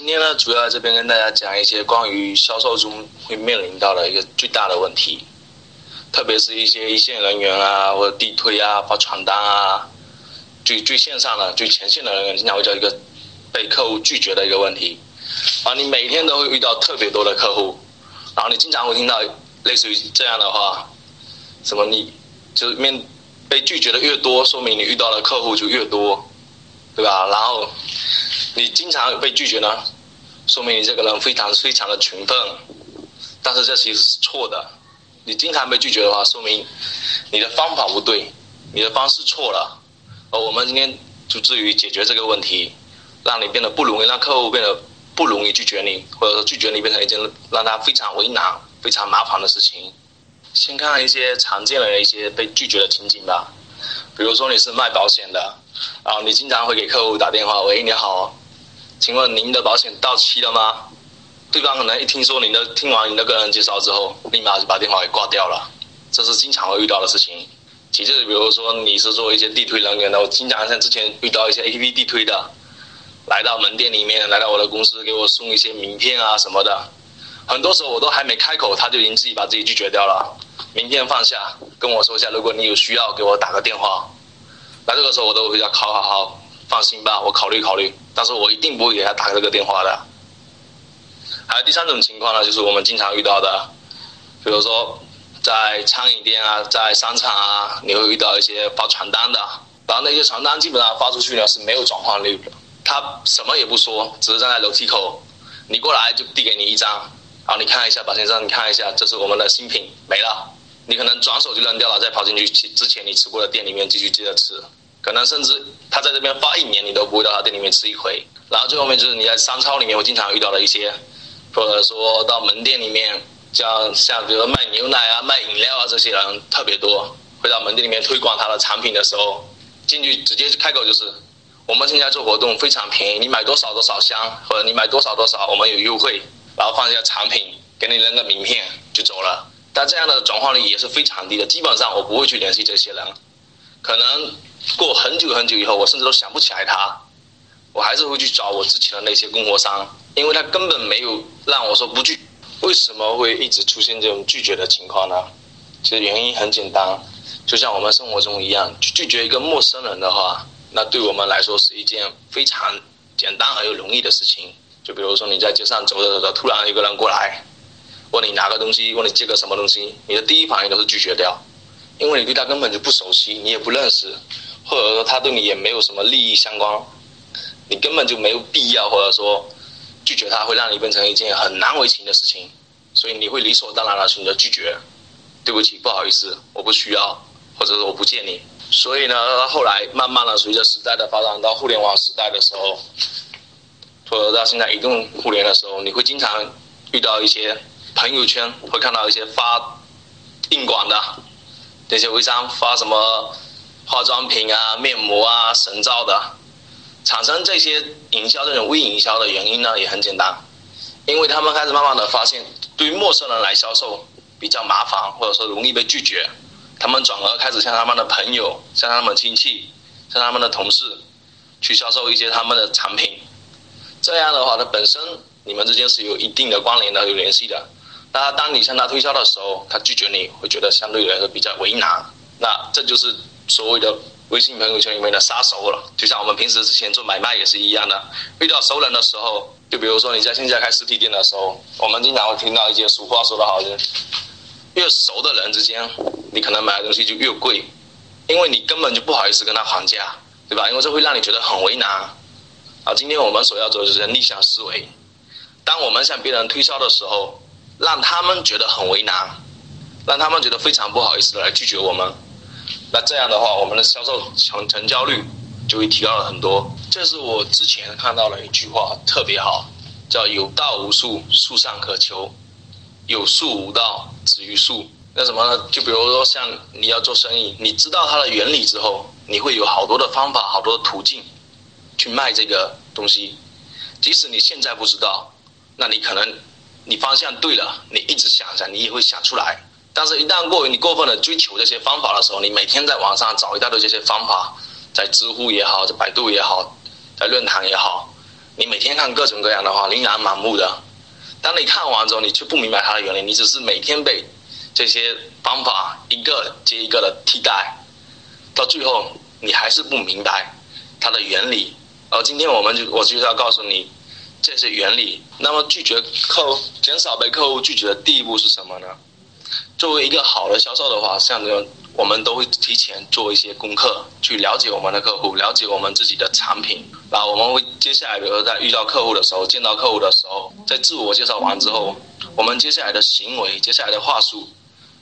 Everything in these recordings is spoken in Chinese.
今天呢，主要这边跟大家讲一些关于销售中会面临到的一个最大的问题，特别是一些一线人员啊，或者地推啊、发传单啊，最最线上的、最前线的人员，经常会叫一个被客户拒绝的一个问题。啊，你每天都会遇到特别多的客户，然后你经常会听到类似于这样的话，什么你就是面被拒绝的越多，说明你遇到的客户就越多，对吧？然后。你经常被拒绝呢，说明你这个人非常非常的勤奋，但是这其实是错的。你经常被拒绝的话，说明你的方法不对，你的方式错了。而我们今天就至于解决这个问题，让你变得不容易，让客户变得不容易拒绝你，或者说拒绝你变成一件让他非常为难、非常麻烦的事情。先看一些常见的一些被拒绝的情景吧，比如说你是卖保险的，然后你经常会给客户打电话，喂，你好。请问您的保险到期了吗？对方可能一听说您的听完您的个人介绍之后，立马就把电话给挂掉了，这是经常会遇到的事情。其次，比如说你是做一些地推人员的，我经常像之前遇到一些 A P P 地推的，来到门店里面，来到我的公司给我送一些名片啊什么的，很多时候我都还没开口，他就已经自己把自己拒绝掉了。名片放下，跟我说一下，如果你有需要，给我打个电话。那这个时候我都会叫好好好。放心吧，我考虑考虑，但是我一定不会给他打这个电话的。还有第三种情况呢，就是我们经常遇到的，比如说在餐饮店啊，在商场啊，你会遇到一些发传单的，然后那些传单基本上发出去呢是没有转换率的，他什么也不说，只是站在楼梯口，你过来就递给你一张，然后你看一下，宝先生，你看一下，这是我们的新品，没了，你可能转手就扔掉了，再跑进去之前你吃过的店里面继续接着吃。可能甚至他在这边发一年，你都不会到他店里面吃一回。然后最后面就是你在商超里面会经常遇到的一些，或者说到门店里面，像像比如说卖牛奶啊、卖饮料啊这些人特别多，会到门店里面推广他的产品的时候，进去直接开口就是，我们现在做活动非常便宜，你买多少多少箱，或者你买多少多少，我们有优惠，然后放一下产品，给你扔个名片就走了。但这样的转化率也是非常低的，基本上我不会去联系这些人，可能。过很久很久以后，我甚至都想不起来他，我还是会去找我之前的那些供货商，因为他根本没有让我说不拒。为什么会一直出现这种拒绝的情况呢？其实原因很简单，就像我们生活中一样，拒绝一个陌生人的话，那对我们来说是一件非常简单而又容易的事情。就比如说你在街上走着走着，突然有个人过来，问你拿个东西，问你借个什么东西，你的第一反应都是拒绝掉，因为你对他根本就不熟悉，你也不认识。或者说他对你也没有什么利益相关，你根本就没有必要，或者说拒绝他会让你变成一件很难为情的事情，所以你会理所当然的选择拒绝。对不起，不好意思，我不需要，或者说我不见你。所以呢，后来慢慢的随着时代的发展到互联网时代的时候，或者到现在移动互联的时候，你会经常遇到一些朋友圈会看到一些发硬广的那些微商发什么。化妆品啊、面膜啊、神皂的，产生这些营销这种微营销的原因呢，也很简单，因为他们开始慢慢的发现，对于陌生人来销售比较麻烦，或者说容易被拒绝，他们转而开始向他们的朋友、向他们亲戚、向他们的同事，去销售一些他们的产品。这样的话，它本身你们之间是有一定的关联的、有联系的。那当你向他推销的时候，他拒绝你会觉得相对来说比较为难。那这就是。所谓的微信朋友圈里面的杀手了，就像我们平时之前做买卖也是一样的，遇到熟人的时候，就比如说你在线下开实体店的时候，我们经常会听到一些俗话说得好，就越熟的人之间，你可能买的东西就越贵，因为你根本就不好意思跟他还价，对吧？因为这会让你觉得很为难。啊，今天我们所要做的就是逆向思维，当我们向别人推销的时候，让他们觉得很为难，让他们觉得非常不好意思的来拒绝我们。那这样的话，我们的销售成成交率就会提高了很多。这是我之前看到的一句话，特别好，叫“有道无术，术上可求；有术无道，止于术。那什么呢？就比如说像你要做生意，你知道它的原理之后，你会有好多的方法，好多的途径去卖这个东西。即使你现在不知道，那你可能你方向对了，你一直想想，你也会想出来。但是，一旦过于你过分的追求这些方法的时候，你每天在网上找一大堆这些方法，在知乎也好，在百度也好，在论坛也好，你每天看各种各样的话，琳琅满目的。当你看完之后，你却不明白它的原理，你只是每天被这些方法一个接一个的替代，到最后你还是不明白它的原理。而今天我们就我就是要告诉你这些原理。那么拒绝客，减少被客户拒绝的第一步是什么呢？作为一个好的销售的话，像这种我们都会提前做一些功课，去了解我们的客户，了解我们自己的产品。然后我们会接下来，比如说在遇到客户的时候，见到客户的时候，在自我介绍完之后，我们接下来的行为，接下来的话术，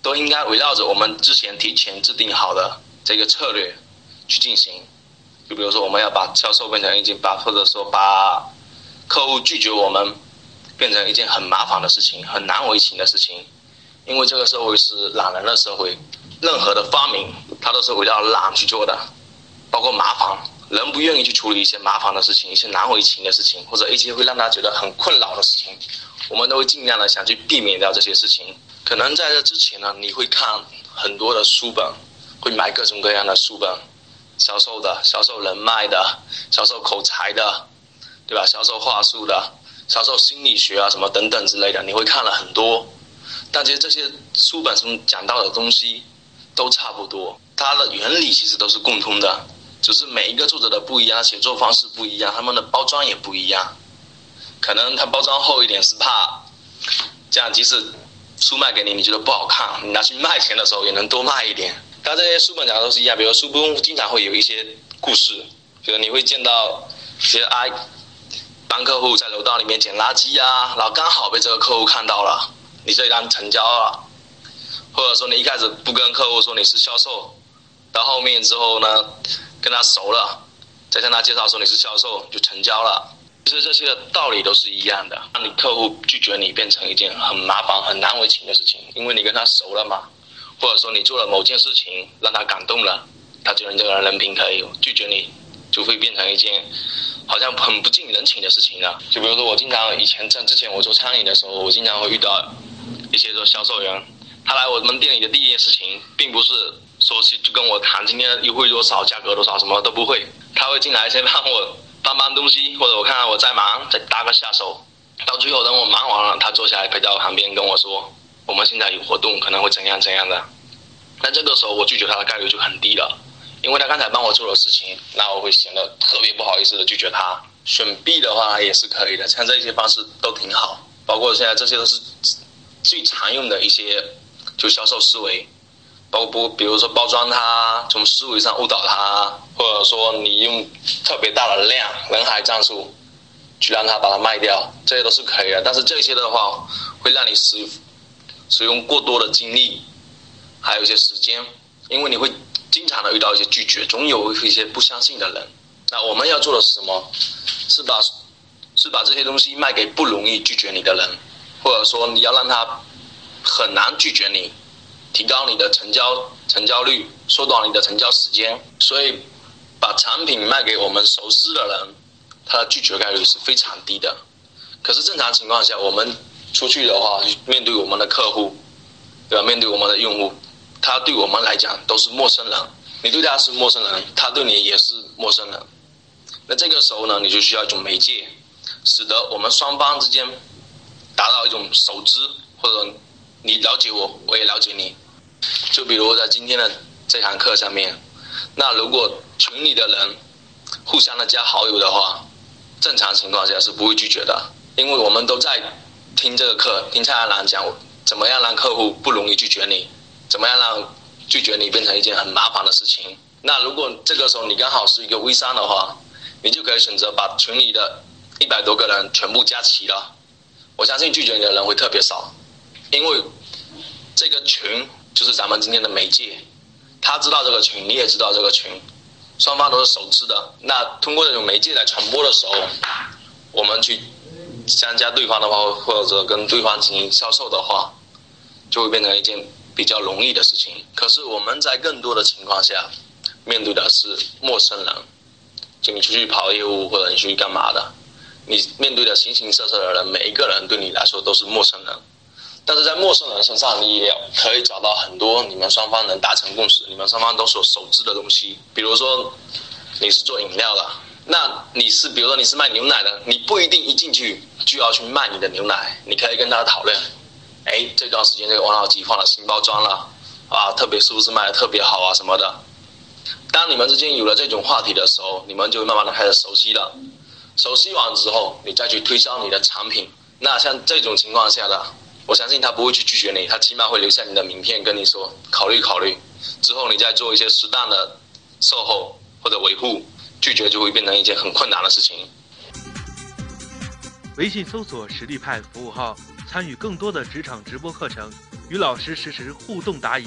都应该围绕着我们之前提前制定好的这个策略去进行。就比如说，我们要把销售变成一件把，或者说把客户拒绝我们变成一件很麻烦的事情，很难为情的事情。因为这个社会是懒人的社会，任何的发明它都是围绕懒去做的，包括麻烦，人不愿意去处理一些麻烦的事情，一些难为情的事情，或者一些会让他觉得很困扰的事情，我们都会尽量的想去避免掉这些事情。可能在这之前呢，你会看很多的书本，会买各种各样的书本，销售的、销售人脉的、销售口才的，对吧？销售话术的、销售心理学啊什么等等之类的，你会看了很多。但其实这些书本中讲到的东西都差不多，它的原理其实都是共通的，只是每一个作者的不一样，写作方式不一样，他们的包装也不一样。可能他包装厚一点是怕，这样即使书卖给你，你觉得不好看，你拿去卖钱的时候也能多卖一点。但这些书本讲的都是一样，比如书中经常会有一些故事，比如你会见到一些哎，帮客户在楼道里面捡垃圾啊，然后刚好被这个客户看到了。你这一单成交了，或者说你一开始不跟客户说你是销售，到后面之后呢，跟他熟了，再向他介绍说你是销售就成交了。其实这些道理都是一样的，让你客户拒绝你变成一件很麻烦、很难为情的事情，因为你跟他熟了嘛，或者说你做了某件事情让他感动了，他觉得你这个人人品可以，拒绝你就会变成一件。好像很不近人情的事情呢。就比如说，我经常以前在之前我做餐饮的时候，我经常会遇到一些做销售员，他来我们店里的第一件事情，并不是说去就跟我谈今天优惠多少、价格多少，什么都不会。他会进来先帮我搬搬东西，或者我看看我在忙，再搭个下手。到最后等我忙完了，他坐下来陪在我旁边跟我说：“我们现在有活动，可能会怎样怎样的。”那这个时候我拒绝他的概率就很低了。因为他刚才帮我做了事情，那我会显得特别不好意思的拒绝他。选 B 的话也是可以的，像这些方式都挺好。包括现在这些都是最常用的一些就销售思维，包括比如说包装他，从思维上误导他，或者说你用特别大的量人海战术去让他把它卖掉，这些都是可以的。但是这些的话会让你使使用过多的精力，还有一些时间，因为你会。经常的遇到一些拒绝，总有一些不相信的人。那我们要做的是什么？是把是把这些东西卖给不容易拒绝你的人，或者说你要让他很难拒绝你，提高你的成交成交率，缩短你的成交时间。所以，把产品卖给我们熟悉的人，他的拒绝概率是非常低的。可是正常情况下，我们出去的话，面对我们的客户，对吧？面对我们的用户。他对我们来讲都是陌生人，你对他是陌生人，他对你也是陌生人。那这个时候呢，你就需要一种媒介，使得我们双方之间达到一种熟知，或者你了解我，我也了解你。就比如在今天的这堂课上面，那如果群里的人互相的加好友的话，正常情况下是不会拒绝的，因为我们都在听这个课，听蔡安澜讲怎么样让客户不容易拒绝你。怎么样让拒绝你变成一件很麻烦的事情？那如果这个时候你刚好是一个微商的话，你就可以选择把群里的一百多个人全部加齐了。我相信拒绝你的人会特别少，因为这个群就是咱们今天的媒介，他知道这个群，你也知道这个群，双方都是熟知的。那通过这种媒介来传播的时候，我们去相加对方的话，或者跟对方进行销售的话，就会变成一件比较容易的事情。可是我们在更多的情况下，面对的是陌生人，就你出去跑业务或者你去干嘛的，你面对的形形色色的人，每一个人对你来说都是陌生人。但是在陌生人身上，你也可以找到很多你们双方能达成共识、你们双方都所熟知的东西。比如说，你是做饮料的，那你是比如说你是卖牛奶的，你不一定一进去就要去卖你的牛奶，你可以跟他讨论，哎，这段时间这个王老吉换了新包装了，啊，特别是不是卖的特别好啊什么的。当你们之间有了这种话题的时候，你们就慢慢的开始熟悉了。熟悉完之后，你再去推销你的产品。那像这种情况下的。我相信他不会去拒绝你，他起码会留下你的名片，跟你说考虑考虑，之后你再做一些适当的售后或者维护，拒绝就会变成一件很困难的事情。微信搜索“实力派”服务号，参与更多的职场直播课程，与老师实时互动答疑。